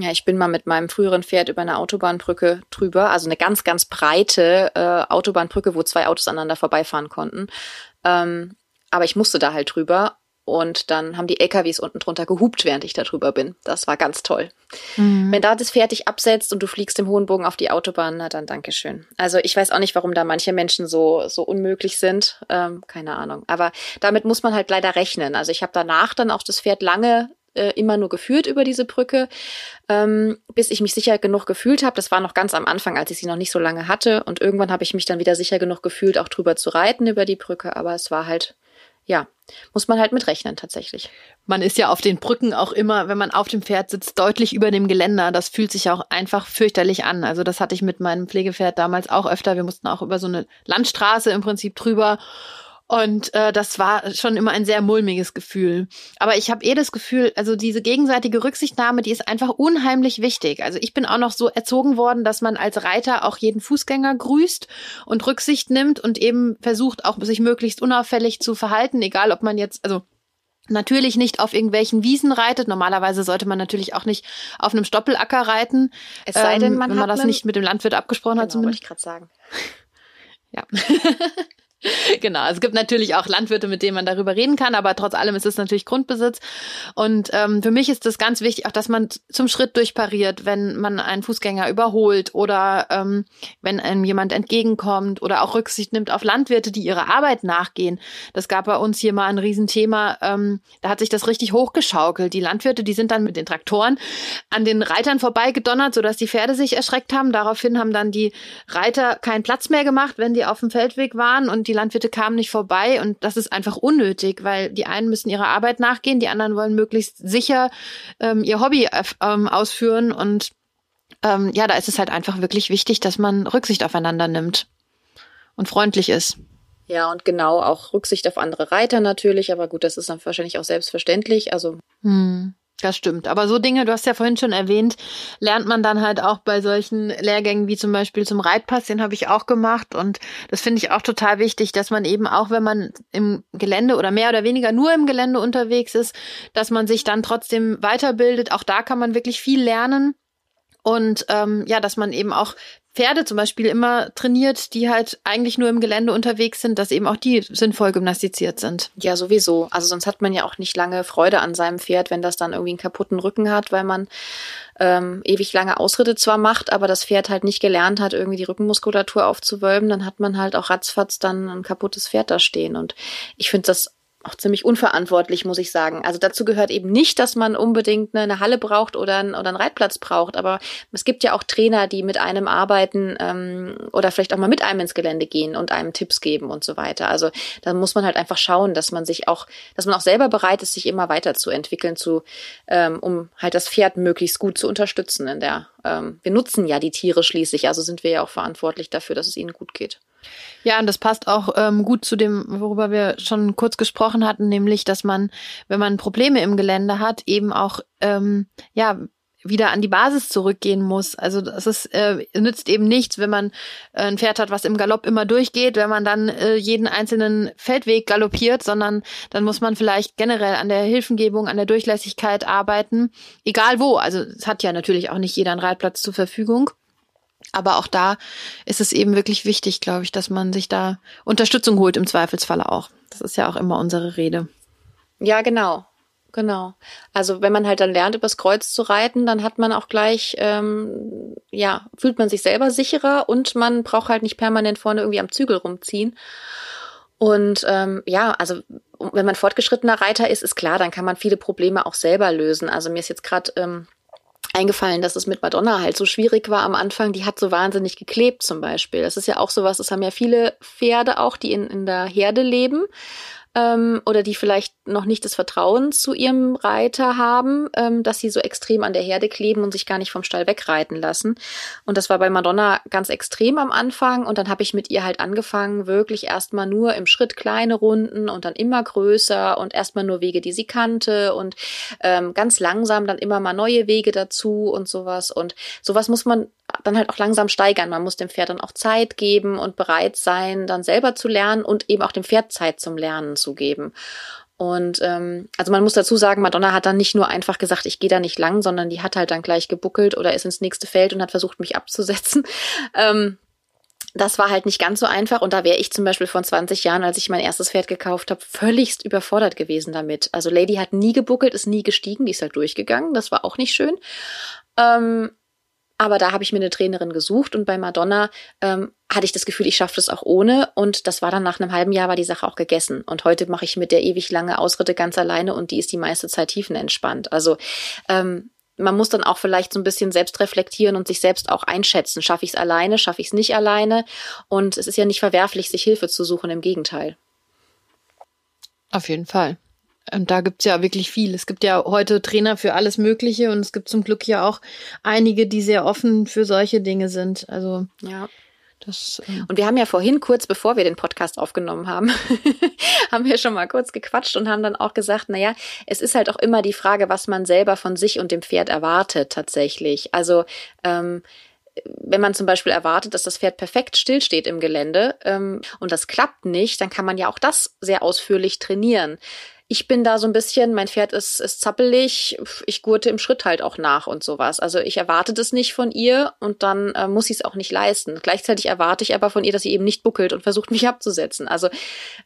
Ja, ich bin mal mit meinem früheren Pferd über eine Autobahnbrücke drüber, also eine ganz, ganz breite äh, Autobahnbrücke, wo zwei Autos aneinander vorbeifahren konnten. Ähm, aber ich musste da halt drüber und dann haben die LKWs unten drunter gehupt, während ich da drüber bin. Das war ganz toll. Mhm. Wenn da das Pferd dich absetzt und du fliegst im hohen Bogen auf die Autobahn, na dann Dankeschön. Also ich weiß auch nicht, warum da manche Menschen so, so unmöglich sind. Ähm, keine Ahnung. Aber damit muss man halt leider rechnen. Also ich habe danach dann auch das Pferd lange äh, immer nur geführt über diese Brücke, ähm, bis ich mich sicher genug gefühlt habe. Das war noch ganz am Anfang, als ich sie noch nicht so lange hatte. Und irgendwann habe ich mich dann wieder sicher genug gefühlt, auch drüber zu reiten über die Brücke. Aber es war halt, ja, muss man halt mitrechnen tatsächlich. Man ist ja auf den Brücken auch immer, wenn man auf dem Pferd sitzt, deutlich über dem Geländer. Das fühlt sich auch einfach fürchterlich an. Also das hatte ich mit meinem Pflegepferd damals auch öfter. Wir mussten auch über so eine Landstraße im Prinzip drüber. Und äh, das war schon immer ein sehr mulmiges Gefühl. Aber ich habe eh das Gefühl, also diese gegenseitige Rücksichtnahme, die ist einfach unheimlich wichtig. Also ich bin auch noch so erzogen worden, dass man als Reiter auch jeden Fußgänger grüßt und Rücksicht nimmt und eben versucht, auch sich möglichst unauffällig zu verhalten, egal ob man jetzt, also natürlich nicht auf irgendwelchen Wiesen reitet. Normalerweise sollte man natürlich auch nicht auf einem Stoppelacker reiten. Es sei denn, man ähm, wenn man hat das nicht mit dem Landwirt abgesprochen genau, hat zumindest. wollte ich gerade sagen. Ja. genau, es gibt natürlich auch Landwirte, mit denen man darüber reden kann, aber trotz allem ist es natürlich Grundbesitz. Und ähm, für mich ist das ganz wichtig, auch dass man zum Schritt durchpariert, wenn man einen Fußgänger überholt oder ähm, wenn einem jemand entgegenkommt oder auch Rücksicht nimmt auf Landwirte, die ihrer Arbeit nachgehen. Das gab bei uns hier mal ein Riesenthema. Ähm, da hat sich das richtig hochgeschaukelt. Die Landwirte, die sind dann mit den Traktoren an den Reitern vorbeigedonnert, sodass die Pferde sich erschreckt haben. Daraufhin haben dann die Reiter keinen Platz mehr gemacht, wenn die auf dem Feldweg waren und die Landwirte kamen nicht vorbei und das ist einfach unnötig, weil die einen müssen ihrer Arbeit nachgehen, die anderen wollen möglichst sicher ähm, ihr Hobby äh, ähm, ausführen und ähm, ja, da ist es halt einfach wirklich wichtig, dass man Rücksicht aufeinander nimmt und freundlich ist. Ja, und genau auch Rücksicht auf andere Reiter natürlich, aber gut, das ist dann wahrscheinlich auch selbstverständlich. Also hm. Das stimmt. Aber so Dinge, du hast ja vorhin schon erwähnt, lernt man dann halt auch bei solchen Lehrgängen wie zum Beispiel zum Reitpass, den habe ich auch gemacht. Und das finde ich auch total wichtig, dass man eben auch, wenn man im Gelände oder mehr oder weniger nur im Gelände unterwegs ist, dass man sich dann trotzdem weiterbildet. Auch da kann man wirklich viel lernen. Und ähm, ja, dass man eben auch Pferde zum Beispiel immer trainiert, die halt eigentlich nur im Gelände unterwegs sind, dass eben auch die sinnvoll gymnastiziert sind. Ja, sowieso. Also sonst hat man ja auch nicht lange Freude an seinem Pferd, wenn das dann irgendwie einen kaputten Rücken hat, weil man ähm, ewig lange Ausritte zwar macht, aber das Pferd halt nicht gelernt hat, irgendwie die Rückenmuskulatur aufzuwölben, dann hat man halt auch ratzfatz dann ein kaputtes Pferd da stehen. Und ich finde das auch ziemlich unverantwortlich, muss ich sagen. Also dazu gehört eben nicht, dass man unbedingt eine Halle braucht oder, ein, oder einen Reitplatz braucht. Aber es gibt ja auch Trainer, die mit einem arbeiten ähm, oder vielleicht auch mal mit einem ins Gelände gehen und einem Tipps geben und so weiter. Also da muss man halt einfach schauen, dass man sich auch, dass man auch selber bereit ist, sich immer weiterzuentwickeln, zu, ähm, um halt das Pferd möglichst gut zu unterstützen in der. Ähm, wir nutzen ja die Tiere schließlich, also sind wir ja auch verantwortlich dafür, dass es ihnen gut geht. Ja, und das passt auch ähm, gut zu dem, worüber wir schon kurz gesprochen hatten, nämlich, dass man, wenn man Probleme im Gelände hat, eben auch ähm, ja wieder an die Basis zurückgehen muss. Also das ist äh, nützt eben nichts, wenn man äh, ein Pferd hat, was im Galopp immer durchgeht, wenn man dann äh, jeden einzelnen Feldweg galoppiert, sondern dann muss man vielleicht generell an der Hilfengebung, an der Durchlässigkeit arbeiten, egal wo. Also es hat ja natürlich auch nicht jeder einen Reitplatz zur Verfügung. Aber auch da ist es eben wirklich wichtig, glaube ich, dass man sich da Unterstützung holt, im Zweifelsfalle auch. Das ist ja auch immer unsere Rede. Ja, genau. Genau. Also wenn man halt dann lernt, übers Kreuz zu reiten, dann hat man auch gleich, ähm, ja, fühlt man sich selber sicherer und man braucht halt nicht permanent vorne irgendwie am Zügel rumziehen. Und ähm, ja, also wenn man fortgeschrittener Reiter ist, ist klar, dann kann man viele Probleme auch selber lösen. Also mir ist jetzt gerade ähm, eingefallen, dass es mit Madonna halt so schwierig war am Anfang. Die hat so wahnsinnig geklebt zum Beispiel. Das ist ja auch sowas, das haben ja viele Pferde auch, die in, in der Herde leben ähm, oder die vielleicht noch nicht das Vertrauen zu ihrem Reiter haben, ähm, dass sie so extrem an der Herde kleben und sich gar nicht vom Stall wegreiten lassen. Und das war bei Madonna ganz extrem am Anfang. Und dann habe ich mit ihr halt angefangen, wirklich erstmal nur im Schritt kleine Runden und dann immer größer und erstmal nur Wege, die sie kannte und ähm, ganz langsam dann immer mal neue Wege dazu und sowas. Und sowas muss man dann halt auch langsam steigern. Man muss dem Pferd dann auch Zeit geben und bereit sein, dann selber zu lernen und eben auch dem Pferd Zeit zum Lernen zu geben. Und ähm, also man muss dazu sagen, Madonna hat dann nicht nur einfach gesagt, ich gehe da nicht lang, sondern die hat halt dann gleich gebuckelt oder ist ins nächste Feld und hat versucht, mich abzusetzen. Ähm, das war halt nicht ganz so einfach und da wäre ich zum Beispiel von 20 Jahren, als ich mein erstes Pferd gekauft habe, völligst überfordert gewesen damit. Also Lady hat nie gebuckelt, ist nie gestiegen, die ist halt durchgegangen, das war auch nicht schön. Ähm, aber da habe ich mir eine Trainerin gesucht und bei Madonna ähm, hatte ich das Gefühl, ich schaffe das auch ohne. Und das war dann nach einem halben Jahr war die Sache auch gegessen. Und heute mache ich mit der ewig lange Ausritte ganz alleine und die ist die meiste Zeit tiefenentspannt. Also ähm, man muss dann auch vielleicht so ein bisschen selbst reflektieren und sich selbst auch einschätzen. Schaffe ich es alleine, schaffe ich es nicht alleine? Und es ist ja nicht verwerflich, sich Hilfe zu suchen, im Gegenteil. Auf jeden Fall. Und da gibt's ja wirklich viel. Es gibt ja heute Trainer für alles Mögliche und es gibt zum Glück ja auch einige, die sehr offen für solche Dinge sind. Also ja. Das, ähm und wir haben ja vorhin kurz, bevor wir den Podcast aufgenommen haben, haben wir schon mal kurz gequatscht und haben dann auch gesagt, naja, es ist halt auch immer die Frage, was man selber von sich und dem Pferd erwartet tatsächlich. Also ähm, wenn man zum Beispiel erwartet, dass das Pferd perfekt stillsteht im Gelände ähm, und das klappt nicht, dann kann man ja auch das sehr ausführlich trainieren. Ich bin da so ein bisschen, mein Pferd ist, ist zappelig, ich gurte im Schritt halt auch nach und sowas. Also ich erwarte das nicht von ihr und dann äh, muss ich es auch nicht leisten. Gleichzeitig erwarte ich aber von ihr, dass sie eben nicht buckelt und versucht, mich abzusetzen. Also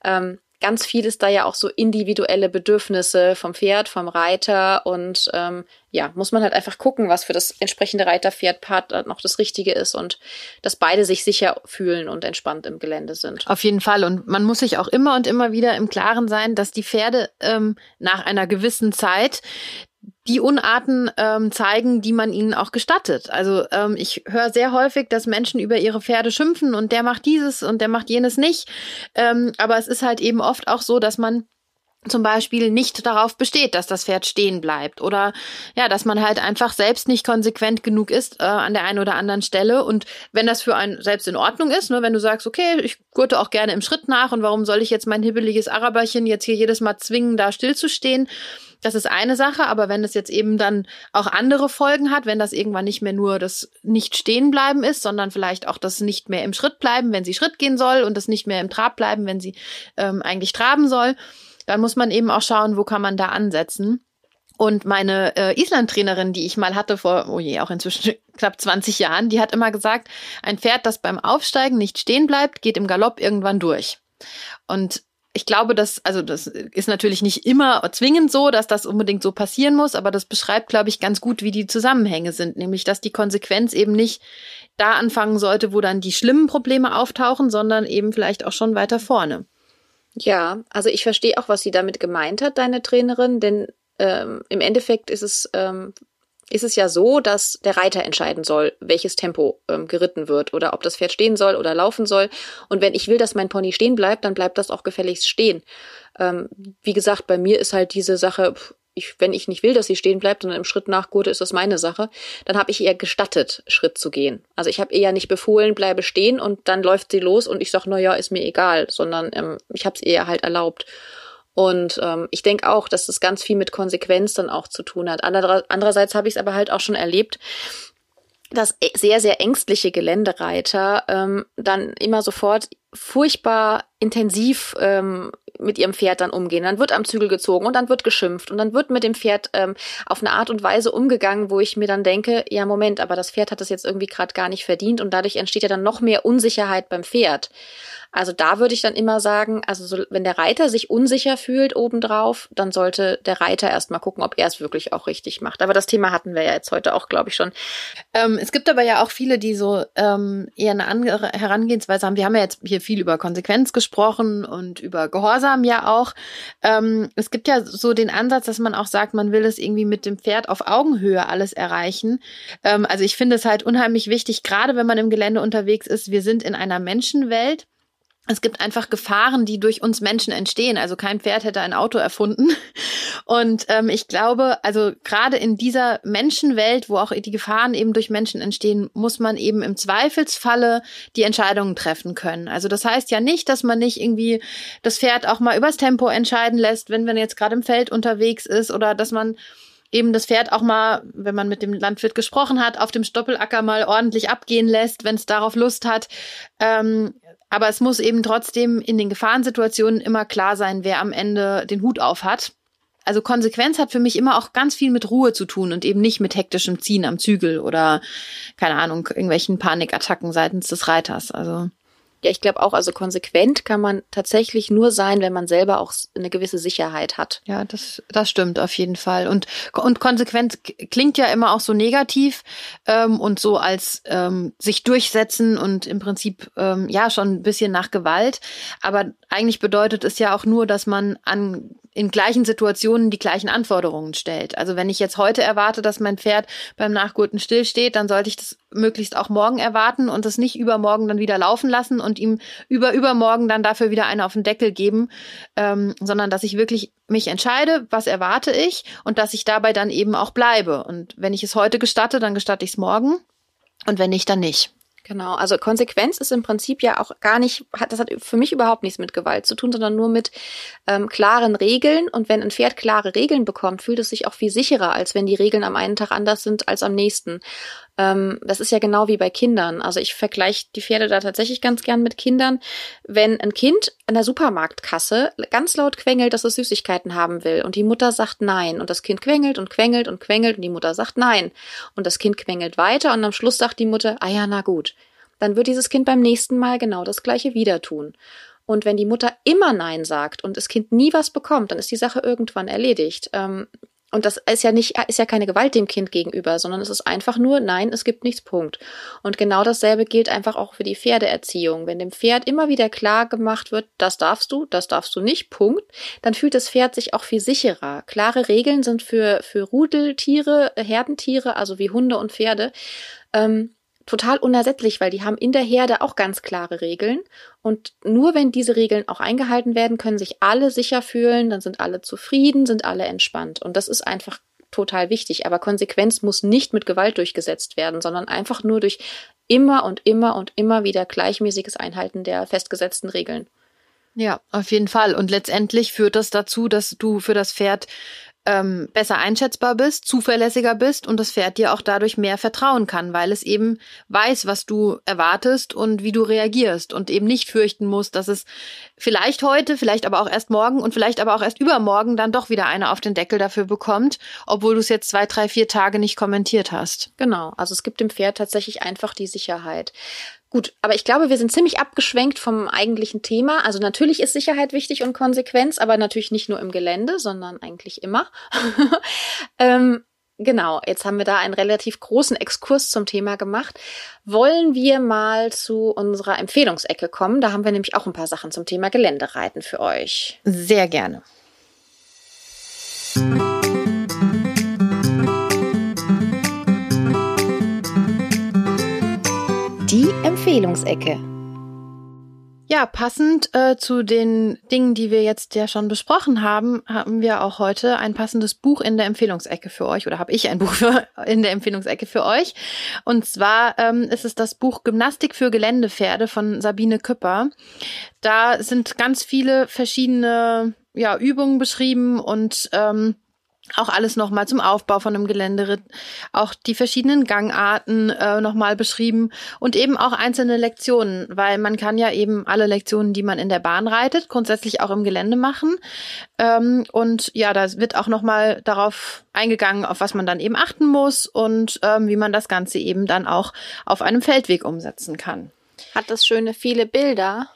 ähm, ganz viel ist da ja auch so individuelle Bedürfnisse vom Pferd, vom Reiter und ähm, ja, muss man halt einfach gucken, was für das entsprechende Reiter-Pferd-Part noch das Richtige ist und dass beide sich sicher fühlen und entspannt im Gelände sind. Auf jeden Fall. Und man muss sich auch immer und immer wieder im Klaren sein, dass die Pferde ähm, nach einer gewissen Zeit die Unarten ähm, zeigen, die man ihnen auch gestattet. Also ähm, ich höre sehr häufig, dass Menschen über ihre Pferde schimpfen und der macht dieses und der macht jenes nicht. Ähm, aber es ist halt eben oft auch so, dass man zum Beispiel nicht darauf besteht, dass das Pferd stehen bleibt oder ja, dass man halt einfach selbst nicht konsequent genug ist äh, an der einen oder anderen Stelle. Und wenn das für einen selbst in Ordnung ist, ne, wenn du sagst, okay, ich gurte auch gerne im Schritt nach und warum soll ich jetzt mein hibbeliges Araberchen jetzt hier jedes Mal zwingen, da stillzustehen, das ist eine Sache, aber wenn es jetzt eben dann auch andere Folgen hat, wenn das irgendwann nicht mehr nur das nicht stehen bleiben ist, sondern vielleicht auch das nicht mehr im Schritt bleiben, wenn sie Schritt gehen soll und das nicht mehr im Trab bleiben, wenn sie ähm, eigentlich traben soll, dann muss man eben auch schauen, wo kann man da ansetzen. Und meine äh, Island-Trainerin, die ich mal hatte vor, oh je, auch inzwischen knapp 20 Jahren, die hat immer gesagt, ein Pferd, das beim Aufsteigen nicht stehen bleibt, geht im Galopp irgendwann durch. Und ich glaube, dass, also das ist natürlich nicht immer zwingend so, dass das unbedingt so passieren muss, aber das beschreibt, glaube ich, ganz gut, wie die Zusammenhänge sind, nämlich dass die Konsequenz eben nicht da anfangen sollte, wo dann die schlimmen Probleme auftauchen, sondern eben vielleicht auch schon weiter vorne. Ja, also ich verstehe auch, was sie damit gemeint hat, deine Trainerin, denn ähm, im Endeffekt ist es ähm, ist es ja so, dass der Reiter entscheiden soll, welches Tempo ähm, geritten wird oder ob das Pferd stehen soll oder laufen soll. Und wenn ich will, dass mein Pony stehen bleibt, dann bleibt das auch gefälligst stehen. Ähm, wie gesagt, bei mir ist halt diese Sache, ich, wenn ich nicht will, dass sie stehen bleibt, sondern im Schritt nachgurte, ist das meine Sache, dann habe ich eher gestattet, Schritt zu gehen. Also ich habe eher nicht befohlen, bleibe stehen und dann läuft sie los und ich sage, na ja, ist mir egal, sondern ähm, ich habe es eher halt erlaubt. Und ähm, ich denke auch, dass das ganz viel mit Konsequenz dann auch zu tun hat. Andererseits habe ich es aber halt auch schon erlebt, dass e-, sehr, sehr ängstliche Geländereiter ähm, dann immer sofort furchtbar intensiv ähm, mit ihrem Pferd dann umgehen. Dann wird am Zügel gezogen und dann wird geschimpft und dann wird mit dem Pferd ähm, auf eine Art und Weise umgegangen, wo ich mir dann denke, ja Moment, aber das Pferd hat das jetzt irgendwie gerade gar nicht verdient und dadurch entsteht ja dann noch mehr Unsicherheit beim Pferd. Also da würde ich dann immer sagen, also so, wenn der Reiter sich unsicher fühlt obendrauf, dann sollte der Reiter erstmal gucken, ob er es wirklich auch richtig macht. Aber das Thema hatten wir ja jetzt heute auch, glaube ich, schon. Ähm, es gibt aber ja auch viele, die so ähm, eher eine andere Herangehensweise haben. Wir haben ja jetzt hier viel über Konsequenz gesprochen und über Gehorsam ja auch. Ähm, es gibt ja so den Ansatz, dass man auch sagt, man will es irgendwie mit dem Pferd auf Augenhöhe alles erreichen. Ähm, also ich finde es halt unheimlich wichtig, gerade wenn man im Gelände unterwegs ist. Wir sind in einer Menschenwelt es gibt einfach Gefahren, die durch uns Menschen entstehen. Also kein Pferd hätte ein Auto erfunden. Und ähm, ich glaube, also gerade in dieser Menschenwelt, wo auch die Gefahren eben durch Menschen entstehen, muss man eben im Zweifelsfalle die Entscheidungen treffen können. Also das heißt ja nicht, dass man nicht irgendwie das Pferd auch mal übers Tempo entscheiden lässt, wenn man jetzt gerade im Feld unterwegs ist oder dass man eben das Pferd auch mal, wenn man mit dem Landwirt gesprochen hat, auf dem Stoppelacker mal ordentlich abgehen lässt, wenn es darauf Lust hat. Ähm, aber es muss eben trotzdem in den Gefahrensituationen immer klar sein, wer am Ende den Hut auf hat. Also Konsequenz hat für mich immer auch ganz viel mit Ruhe zu tun und eben nicht mit hektischem Ziehen am Zügel oder keine Ahnung, irgendwelchen Panikattacken seitens des Reiters. Also ja, ich glaube auch, also konsequent kann man tatsächlich nur sein, wenn man selber auch eine gewisse Sicherheit hat. Ja, das, das stimmt auf jeden Fall. Und, und konsequent klingt ja immer auch so negativ ähm, und so als ähm, sich durchsetzen und im Prinzip ähm, ja schon ein bisschen nach Gewalt. Aber eigentlich bedeutet es ja auch nur, dass man an in gleichen Situationen die gleichen Anforderungen stellt. Also wenn ich jetzt heute erwarte, dass mein Pferd beim Nachgurten stillsteht, dann sollte ich das möglichst auch morgen erwarten und das nicht übermorgen dann wieder laufen lassen und ihm über übermorgen dann dafür wieder eine auf den Deckel geben, ähm, sondern dass ich wirklich mich entscheide, was erwarte ich und dass ich dabei dann eben auch bleibe. Und wenn ich es heute gestatte, dann gestatte ich es morgen und wenn nicht, dann nicht. Genau, also Konsequenz ist im Prinzip ja auch gar nicht, das hat für mich überhaupt nichts mit Gewalt zu tun, sondern nur mit ähm, klaren Regeln. Und wenn ein Pferd klare Regeln bekommt, fühlt es sich auch viel sicherer, als wenn die Regeln am einen Tag anders sind als am nächsten. Ähm, das ist ja genau wie bei Kindern. Also ich vergleiche die Pferde da tatsächlich ganz gern mit Kindern. Wenn ein Kind an der Supermarktkasse ganz laut quengelt, dass es Süßigkeiten haben will und die Mutter sagt nein und das Kind quengelt und quengelt und quengelt und die Mutter sagt nein und das Kind quengelt weiter und am Schluss sagt die Mutter, ah ja, na gut dann wird dieses Kind beim nächsten Mal genau das gleiche wieder tun. Und wenn die Mutter immer Nein sagt und das Kind nie was bekommt, dann ist die Sache irgendwann erledigt. Ähm, und das ist ja nicht, ist ja keine Gewalt dem Kind gegenüber, sondern es ist einfach nur, nein, es gibt nichts, Punkt. Und genau dasselbe gilt einfach auch für die Pferdeerziehung. Wenn dem Pferd immer wieder klar gemacht wird, das darfst du, das darfst du nicht, Punkt, dann fühlt das Pferd sich auch viel sicherer. Klare Regeln sind für, für Rudeltiere, Herdentiere, also wie Hunde und Pferde, ähm, total unersetzlich, weil die haben in der Herde auch ganz klare Regeln. Und nur wenn diese Regeln auch eingehalten werden, können sich alle sicher fühlen, dann sind alle zufrieden, sind alle entspannt. Und das ist einfach total wichtig. Aber Konsequenz muss nicht mit Gewalt durchgesetzt werden, sondern einfach nur durch immer und immer und immer wieder gleichmäßiges Einhalten der festgesetzten Regeln. Ja, auf jeden Fall. Und letztendlich führt das dazu, dass du für das Pferd ähm, besser einschätzbar bist, zuverlässiger bist und das Pferd dir auch dadurch mehr vertrauen kann, weil es eben weiß, was du erwartest und wie du reagierst und eben nicht fürchten muss, dass es vielleicht heute, vielleicht aber auch erst morgen und vielleicht aber auch erst übermorgen dann doch wieder eine auf den Deckel dafür bekommt, obwohl du es jetzt zwei, drei, vier Tage nicht kommentiert hast. Genau, also es gibt dem Pferd tatsächlich einfach die Sicherheit. Gut, aber ich glaube, wir sind ziemlich abgeschwenkt vom eigentlichen Thema. Also natürlich ist Sicherheit wichtig und Konsequenz, aber natürlich nicht nur im Gelände, sondern eigentlich immer. ähm, genau, jetzt haben wir da einen relativ großen Exkurs zum Thema gemacht. Wollen wir mal zu unserer Empfehlungsecke kommen? Da haben wir nämlich auch ein paar Sachen zum Thema Geländereiten für euch. Sehr gerne. Empfehlungsecke. Ja, passend äh, zu den Dingen, die wir jetzt ja schon besprochen haben, haben wir auch heute ein passendes Buch in der Empfehlungsecke für euch oder habe ich ein Buch für, in der Empfehlungsecke für euch. Und zwar ähm, ist es das Buch Gymnastik für Geländepferde von Sabine Küpper. Da sind ganz viele verschiedene ja, Übungen beschrieben und ähm, auch alles nochmal zum Aufbau von einem Geländeritt, auch die verschiedenen Gangarten äh, nochmal beschrieben und eben auch einzelne Lektionen, weil man kann ja eben alle Lektionen, die man in der Bahn reitet, grundsätzlich auch im Gelände machen. Ähm, und ja, da wird auch nochmal darauf eingegangen, auf was man dann eben achten muss und ähm, wie man das Ganze eben dann auch auf einem Feldweg umsetzen kann. Hat das schöne viele Bilder?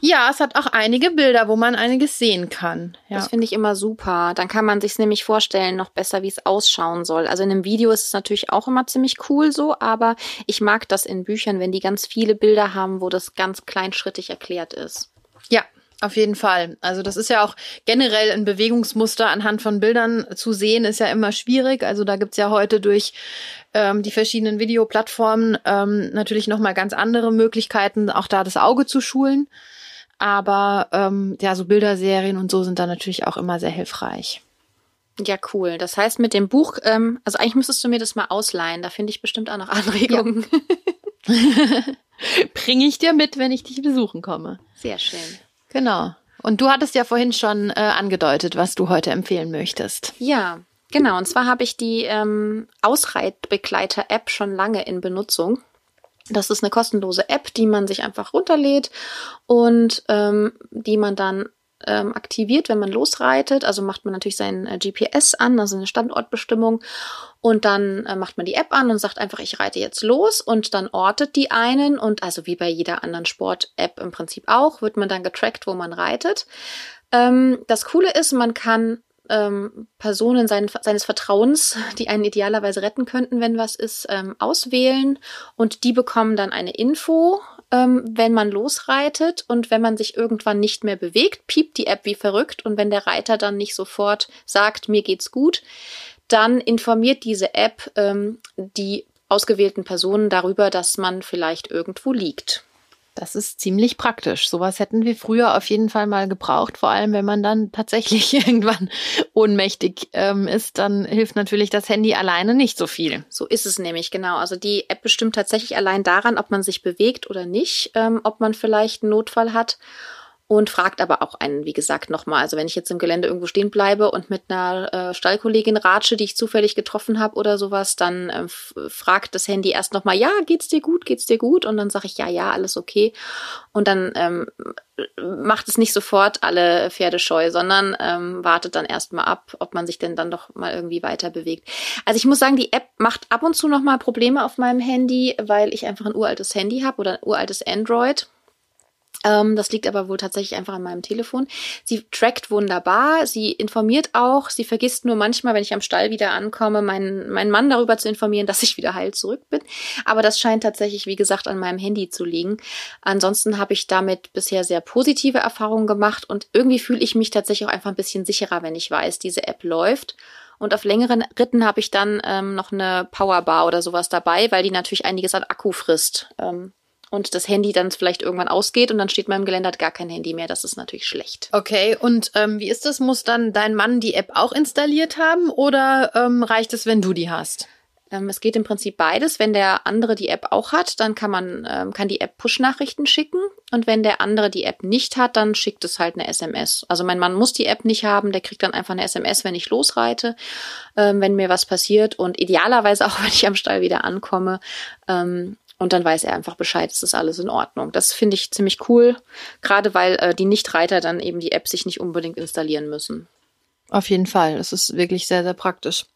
Ja, es hat auch einige Bilder, wo man einiges sehen kann. Ja. Das finde ich immer super. Dann kann man sich nämlich vorstellen, noch besser, wie es ausschauen soll. Also in einem Video ist es natürlich auch immer ziemlich cool so, aber ich mag das in Büchern, wenn die ganz viele Bilder haben, wo das ganz kleinschrittig erklärt ist. Ja, auf jeden Fall. Also das ist ja auch generell ein Bewegungsmuster anhand von Bildern zu sehen, ist ja immer schwierig. Also da gibt's ja heute durch ähm, die verschiedenen Videoplattformen ähm, natürlich nochmal ganz andere Möglichkeiten, auch da das Auge zu schulen. Aber ähm, ja, so Bilderserien und so sind da natürlich auch immer sehr hilfreich. Ja, cool. Das heißt, mit dem Buch, ähm, also eigentlich müsstest du mir das mal ausleihen. Da finde ich bestimmt auch noch Anregungen. Ja. Bringe ich dir mit, wenn ich dich besuchen komme. Sehr schön. Genau. Und du hattest ja vorhin schon äh, angedeutet, was du heute empfehlen möchtest. Ja, genau. Und zwar habe ich die ähm, Ausreitbegleiter-App schon lange in Benutzung. Das ist eine kostenlose App, die man sich einfach runterlädt und ähm, die man dann ähm, aktiviert, wenn man losreitet. Also macht man natürlich sein äh, GPS an, also eine Standortbestimmung. Und dann äh, macht man die App an und sagt einfach, ich reite jetzt los und dann ortet die einen. Und also wie bei jeder anderen Sport-App im Prinzip auch, wird man dann getrackt, wo man reitet. Ähm, das Coole ist, man kann ähm, Personen sein, seines Vertrauens, die einen idealerweise retten könnten, wenn was ist, ähm, auswählen und die bekommen dann eine Info, ähm, wenn man losreitet und wenn man sich irgendwann nicht mehr bewegt, piept die App wie verrückt und wenn der Reiter dann nicht sofort sagt, mir geht's gut, dann informiert diese App ähm, die ausgewählten Personen darüber, dass man vielleicht irgendwo liegt. Das ist ziemlich praktisch. Sowas hätten wir früher auf jeden Fall mal gebraucht. Vor allem, wenn man dann tatsächlich irgendwann ohnmächtig ähm, ist, dann hilft natürlich das Handy alleine nicht so viel. So ist es nämlich, genau. Also die App bestimmt tatsächlich allein daran, ob man sich bewegt oder nicht, ähm, ob man vielleicht einen Notfall hat und fragt aber auch einen, wie gesagt, nochmal. Also wenn ich jetzt im Gelände irgendwo stehen bleibe und mit einer äh, Stallkollegin ratsche, die ich zufällig getroffen habe oder sowas, dann äh, fragt das Handy erst nochmal, ja, geht's dir gut, geht's dir gut? Und dann sage ich, ja, ja, alles okay. Und dann ähm, macht es nicht sofort alle Pferde scheu, sondern ähm, wartet dann erstmal ab, ob man sich denn dann doch mal irgendwie weiter bewegt. Also ich muss sagen, die App macht ab und zu nochmal Probleme auf meinem Handy, weil ich einfach ein uraltes Handy habe oder ein uraltes Android ähm, das liegt aber wohl tatsächlich einfach an meinem Telefon. Sie trackt wunderbar, sie informiert auch, sie vergisst nur manchmal, wenn ich am Stall wieder ankomme, meinen, meinen Mann darüber zu informieren, dass ich wieder heil zurück bin. Aber das scheint tatsächlich, wie gesagt, an meinem Handy zu liegen. Ansonsten habe ich damit bisher sehr positive Erfahrungen gemacht und irgendwie fühle ich mich tatsächlich auch einfach ein bisschen sicherer, wenn ich weiß, diese App läuft. Und auf längeren Ritten habe ich dann ähm, noch eine Powerbar oder sowas dabei, weil die natürlich einiges an Akku frisst. Ähm, und das Handy dann vielleicht irgendwann ausgeht und dann steht man im Gelände hat gar kein Handy mehr. Das ist natürlich schlecht. Okay, und ähm, wie ist das? Muss dann dein Mann die App auch installiert haben oder ähm, reicht es, wenn du die hast? Ähm, es geht im Prinzip beides. Wenn der andere die App auch hat, dann kann man ähm, kann die App Push-Nachrichten schicken und wenn der andere die App nicht hat, dann schickt es halt eine SMS. Also mein Mann muss die App nicht haben, der kriegt dann einfach eine SMS, wenn ich losreite, ähm, wenn mir was passiert und idealerweise auch, wenn ich am Stall wieder ankomme. Und dann weiß er einfach Bescheid, es ist alles in Ordnung. Das finde ich ziemlich cool, gerade weil äh, die Nichtreiter dann eben die App sich nicht unbedingt installieren müssen. Auf jeden Fall, das ist wirklich sehr, sehr praktisch.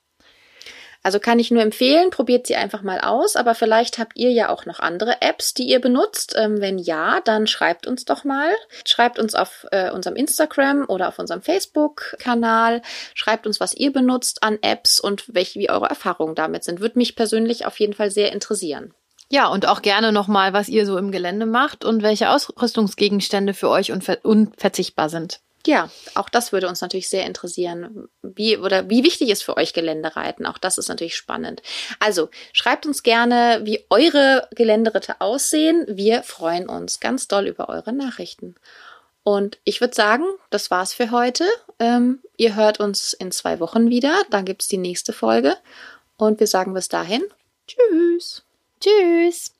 Also kann ich nur empfehlen, probiert sie einfach mal aus, aber vielleicht habt ihr ja auch noch andere Apps, die ihr benutzt. Ähm, wenn ja, dann schreibt uns doch mal. Schreibt uns auf äh, unserem Instagram oder auf unserem Facebook-Kanal. Schreibt uns, was ihr benutzt an Apps und welche, wie eure Erfahrungen damit sind. Würde mich persönlich auf jeden Fall sehr interessieren. Ja, und auch gerne nochmal, was ihr so im Gelände macht und welche Ausrüstungsgegenstände für euch unver unverzichtbar sind. Ja, auch das würde uns natürlich sehr interessieren. Wie oder wie wichtig ist für euch Geländereiten? Auch das ist natürlich spannend. Also schreibt uns gerne, wie eure Geländeritte aussehen. Wir freuen uns ganz doll über eure Nachrichten. Und ich würde sagen, das war's für heute. Ähm, ihr hört uns in zwei Wochen wieder. Dann gibt's die nächste Folge. Und wir sagen bis dahin Tschüss. Tschüss!